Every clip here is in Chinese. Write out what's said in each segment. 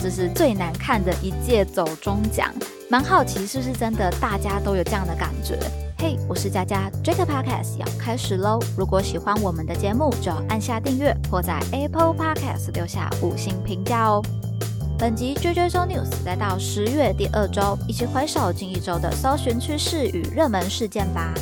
这是最难看的一届走中奖，蛮好奇是不是真的大家都有这样的感觉？嘿，我是佳佳，Jack Podcast 要开始喽！如果喜欢我们的节目，就要按下订阅或在 Apple Podcast 留下五星评价哦。本集 JJ Show News 来到十月第二周，一起回首近一周的搜寻趋势与热门事件吧。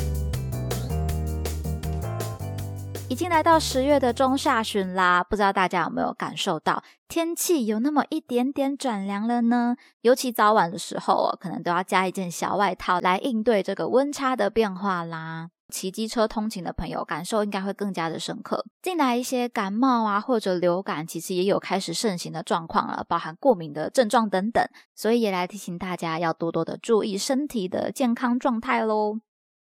已经来到十月的中下旬啦，不知道大家有没有感受到天气有那么一点点转凉了呢？尤其早晚的时候哦，可能都要加一件小外套来应对这个温差的变化啦。骑机车通勤的朋友感受应该会更加的深刻。近来一些感冒啊或者流感，其实也有开始盛行的状况了，包含过敏的症状等等，所以也来提醒大家要多多的注意身体的健康状态喽。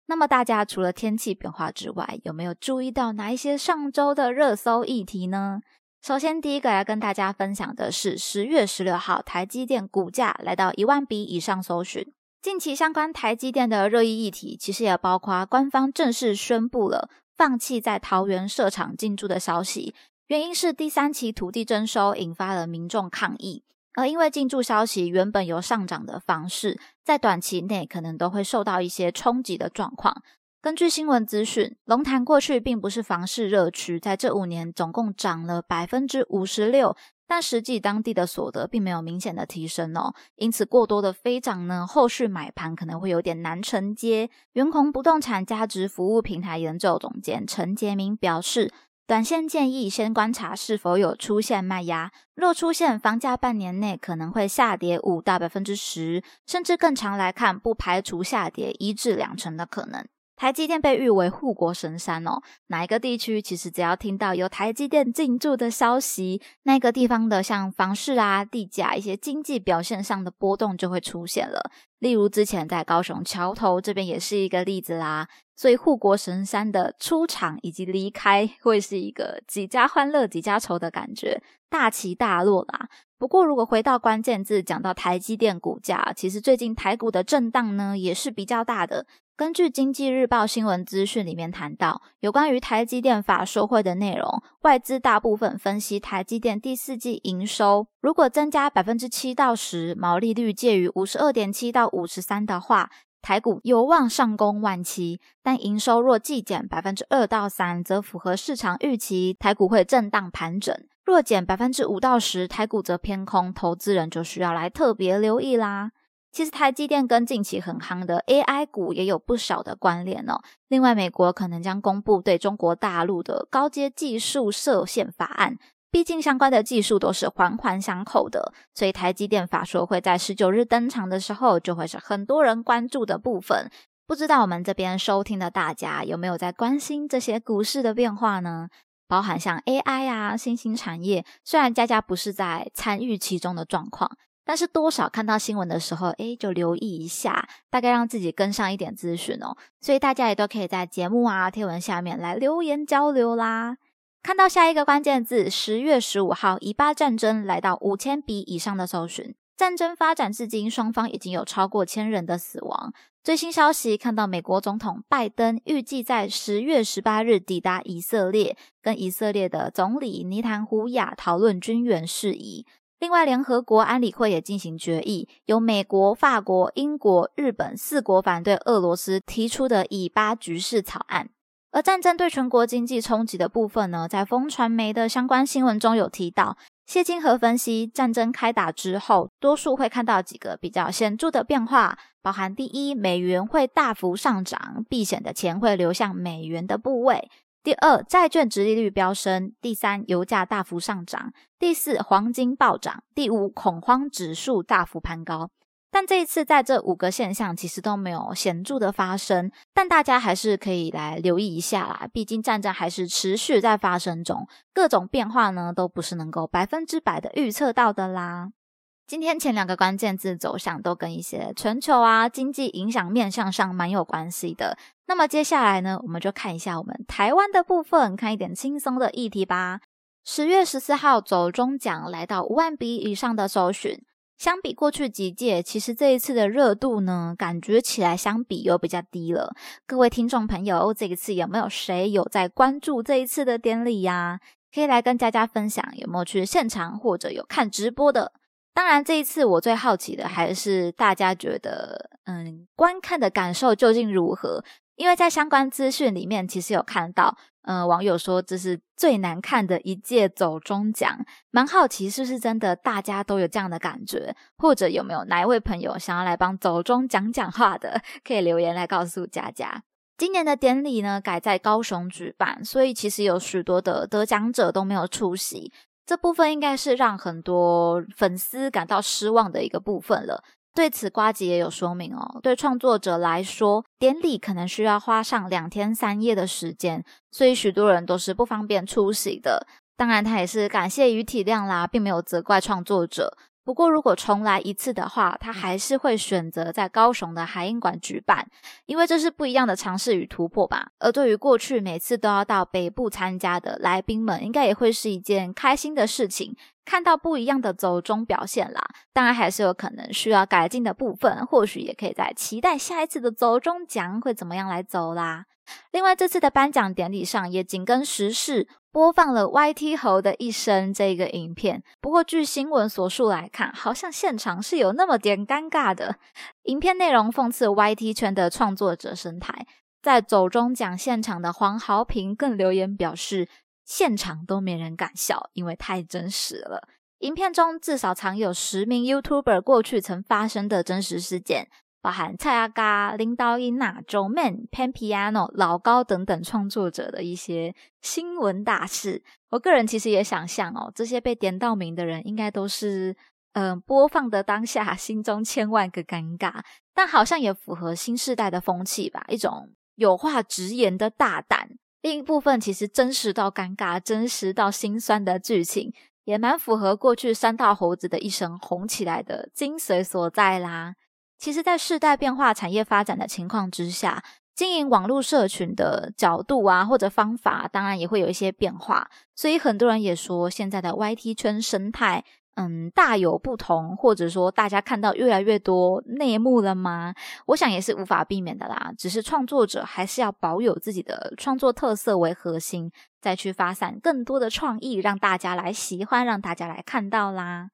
那么大家除了天气变化之外，有没有注意到哪一些上周的热搜议题呢？首先，第一个要跟大家分享的是十月十六号台积电股价来到一万笔以上搜寻。近期相关台积电的热议议题，其实也包括官方正式宣布了放弃在桃园设厂进驻的消息，原因是第三期土地征收引发了民众抗议。而因为进驻消息原本有上涨的方式，在短期内可能都会受到一些冲击的状况。根据新闻资讯，龙潭过去并不是房市热区，在这五年总共涨了百分之五十六，但实际当地的所得并没有明显的提升哦。因此过多的飞涨呢，后续买盘可能会有点难承接。元宏不动产价值服务平台研究总监陈杰明表示。短线建议先观察是否有出现卖压，若出现，房价半年内可能会下跌五到百分之十，甚至更长来看，不排除下跌一至两成的可能。台积电被誉为护国神山哦，哪一个地区其实只要听到有台积电进驻的消息，那个地方的像房市啊、地价一些经济表现上的波动就会出现了。例如之前在高雄桥头这边也是一个例子啦。所以护国神山的出场以及离开，会是一个几家欢乐几家愁的感觉，大起大落啦。不过，如果回到关键字，讲到台积电股价，其实最近台股的震荡呢，也是比较大的。根据经济日报新闻资讯里面谈到，有关于台积电法说会的内容，外资大部分分析台积电第四季营收，如果增加百分之七到十，毛利率介于五十二点七到五十三的话。台股有望上攻万七，但营收若季减百分之二到三，则符合市场预期，台股会震荡盘整；若减百分之五到十，台股则偏空，投资人就需要来特别留意啦。其实台积电跟近期很夯的 AI 股也有不少的关联哦。另外，美国可能将公布对中国大陆的高阶技术设限法案。毕竟相关的技术都是环环相扣的，所以台积电法说会在十九日登场的时候，就会是很多人关注的部分。不知道我们这边收听的大家有没有在关心这些股市的变化呢？包含像 AI 啊、新兴产业，虽然佳佳不是在参与其中的状况，但是多少看到新闻的时候，诶，就留意一下，大概让自己跟上一点资讯哦。所以大家也都可以在节目啊、贴文下面来留言交流啦。看到下一个关键字，十月十五号以巴战争来到五千笔以上的搜寻。战争发展至今，双方已经有超过千人的死亡。最新消息看到，美国总统拜登预计在十月十八日抵达以色列，跟以色列的总理尼坦胡亚讨论军援事宜。另外，联合国安理会也进行决议，由美国、法国、英国、日本四国反对俄罗斯提出的以巴局势草案。而战争对全国经济冲击的部分呢，在风传媒的相关新闻中有提到。谢金河分析，战争开打之后，多数会看到几个比较显著的变化，包含第一，美元会大幅上涨，避险的钱会流向美元的部位；第二，债券值利率飙升；第三，油价大幅上涨；第四，黄金暴涨；第五，恐慌指数大幅攀高。但这一次，在这五个现象其实都没有显著的发生，但大家还是可以来留意一下啦。毕竟战争还是持续在发生中，各种变化呢都不是能够百分之百的预测到的啦。今天前两个关键字走向都跟一些全球啊经济影响面向上蛮有关系的。那么接下来呢，我们就看一下我们台湾的部分，看一点轻松的议题吧。十月十四号走中奖来到五万笔以上的搜寻。相比过去几届，其实这一次的热度呢，感觉起来相比又比较低了。各位听众朋友，这一次有没有谁有在关注这一次的典礼呀？可以来跟佳佳分享，有没有去现场或者有看直播的？当然，这一次我最好奇的还是大家觉得，嗯，观看的感受究竟如何？因为在相关资讯里面，其实有看到，呃，网友说这是最难看的一届走中奖，蛮好奇是不是真的，大家都有这样的感觉，或者有没有哪一位朋友想要来帮走中讲讲话的，可以留言来告诉佳佳。今年的典礼呢改在高雄举办，所以其实有许多的得奖者都没有出席，这部分应该是让很多粉丝感到失望的一个部分了。对此，瓜吉也有说明哦。对创作者来说，典礼可能需要花上两天三夜的时间，所以许多人都是不方便出席的。当然，他也是感谢与体谅啦，并没有责怪创作者。不过，如果重来一次的话，他还是会选择在高雄的海印馆举办，因为这是不一样的尝试与突破吧。而对于过去每次都要到北部参加的来宾们，应该也会是一件开心的事情，看到不一样的走中表现啦。当然，还是有可能需要改进的部分，或许也可以在期待下一次的走中奖会怎么样来走啦。另外，这次的颁奖典礼上也紧跟时事。播放了 YT 猴的一生这个影片，不过据新闻所述来看，好像现场是有那么点尴尬的。影片内容讽刺 YT 圈的创作者生态，在走中奖现场的黄豪平更留言表示，现场都没人敢笑，因为太真实了。影片中至少藏有十名 YouTuber 过去曾发生的真实事件。包含蔡阿嘎、林道英娜、周 man、Pan Piano、老高等等创作者的一些新闻大事，我个人其实也想象哦，这些被点到名的人应该都是，嗯，播放的当下心中千万个尴尬，但好像也符合新时代的风气吧，一种有话直言的大胆。另一部分其实真实到尴尬、真实到心酸的剧情，也蛮符合过去三大猴子的一生红起来的精髓所在啦。其实，在世代变化、产业发展的情况之下，经营网络社群的角度啊，或者方法，当然也会有一些变化。所以，很多人也说，现在的 YT 圈生态，嗯，大有不同，或者说，大家看到越来越多内幕了吗？我想也是无法避免的啦。只是创作者还是要保有自己的创作特色为核心，再去发散更多的创意，让大家来喜欢，让大家来看到啦。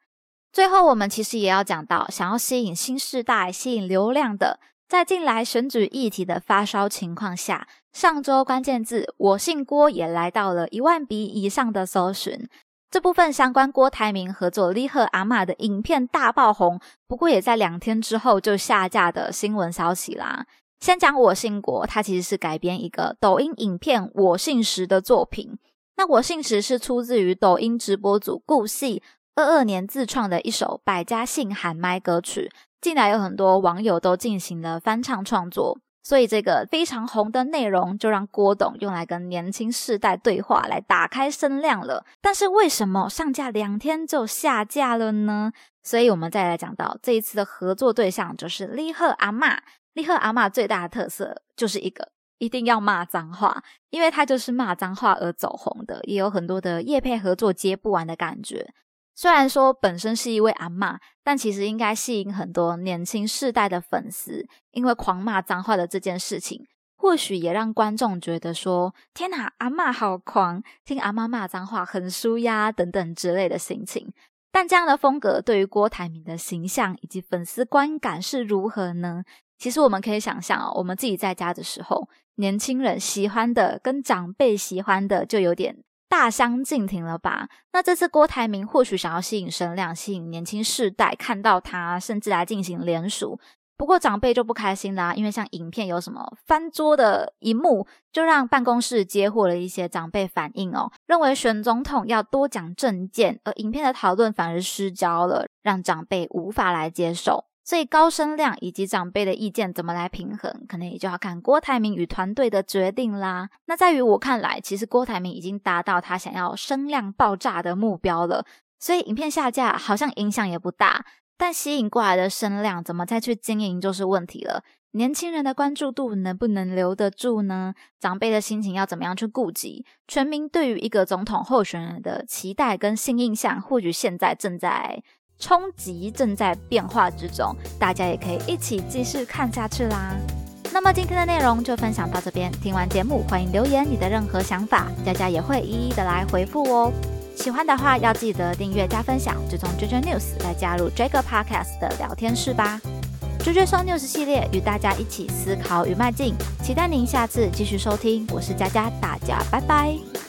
最后，我们其实也要讲到，想要吸引新世代、吸引流量的，在近来选举议题的发烧情况下，上周关键字“我姓郭”也来到了一万笔以上的搜寻。这部分相关郭台铭合作李贺阿玛的影片大爆红，不过也在两天之后就下架的新闻消息啦。先讲“我姓郭”，它其实是改编一个抖音影片“我姓石”的作品。那“我姓石”是出自于抖音直播组顾戏。二二年自创的一首百家姓喊麦歌曲，近来有很多网友都进行了翻唱创作，所以这个非常红的内容就让郭董用来跟年轻世代对话，来打开声量了。但是为什么上架两天就下架了呢？所以我们再来讲到这一次的合作对象就是立赫阿嬷。立赫阿嬷最大的特色就是一个一定要骂脏话，因为他就是骂脏话而走红的，也有很多的业配合作接不完的感觉。虽然说本身是一位阿嬷，但其实应该吸引很多年轻世代的粉丝，因为狂骂脏话的这件事情，或许也让观众觉得说：“天哪，阿嬷好狂，听阿妈骂脏话很舒压等等之类的心情。”但这样的风格对于郭台铭的形象以及粉丝观感是如何呢？其实我们可以想象哦，我们自己在家的时候，年轻人喜欢的跟长辈喜欢的就有点。大相径庭了吧？那这次郭台铭或许想要吸引声量，吸引年轻世代看到他，甚至来进行联署。不过长辈就不开心啦，因为像影片有什么翻桌的一幕，就让办公室接获了一些长辈反应哦，认为选总统要多讲政见，而影片的讨论反而失焦了，让长辈无法来接受。所以高声量以及长辈的意见怎么来平衡，可能也就要看郭台铭与团队的决定啦。那在于我看来，其实郭台铭已经达到他想要声量爆炸的目标了，所以影片下架好像影响也不大。但吸引过来的声量怎么再去经营就是问题了。年轻人的关注度能不能留得住呢？长辈的心情要怎么样去顾及？全民对于一个总统候选人的期待跟新印象，或许现在正在。冲击正在变化之中，大家也可以一起继续看下去啦。那么今天的内容就分享到这边，听完节目欢迎留言你的任何想法，佳佳也会一一的来回复哦。喜欢的话要记得订阅加分享，追踪 JJ News 来加入 JJ Podcast 的聊天室吧。JJ 说 News 系列与大家一起思考与迈进，期待您下次继续收听，我是佳佳，大家拜拜。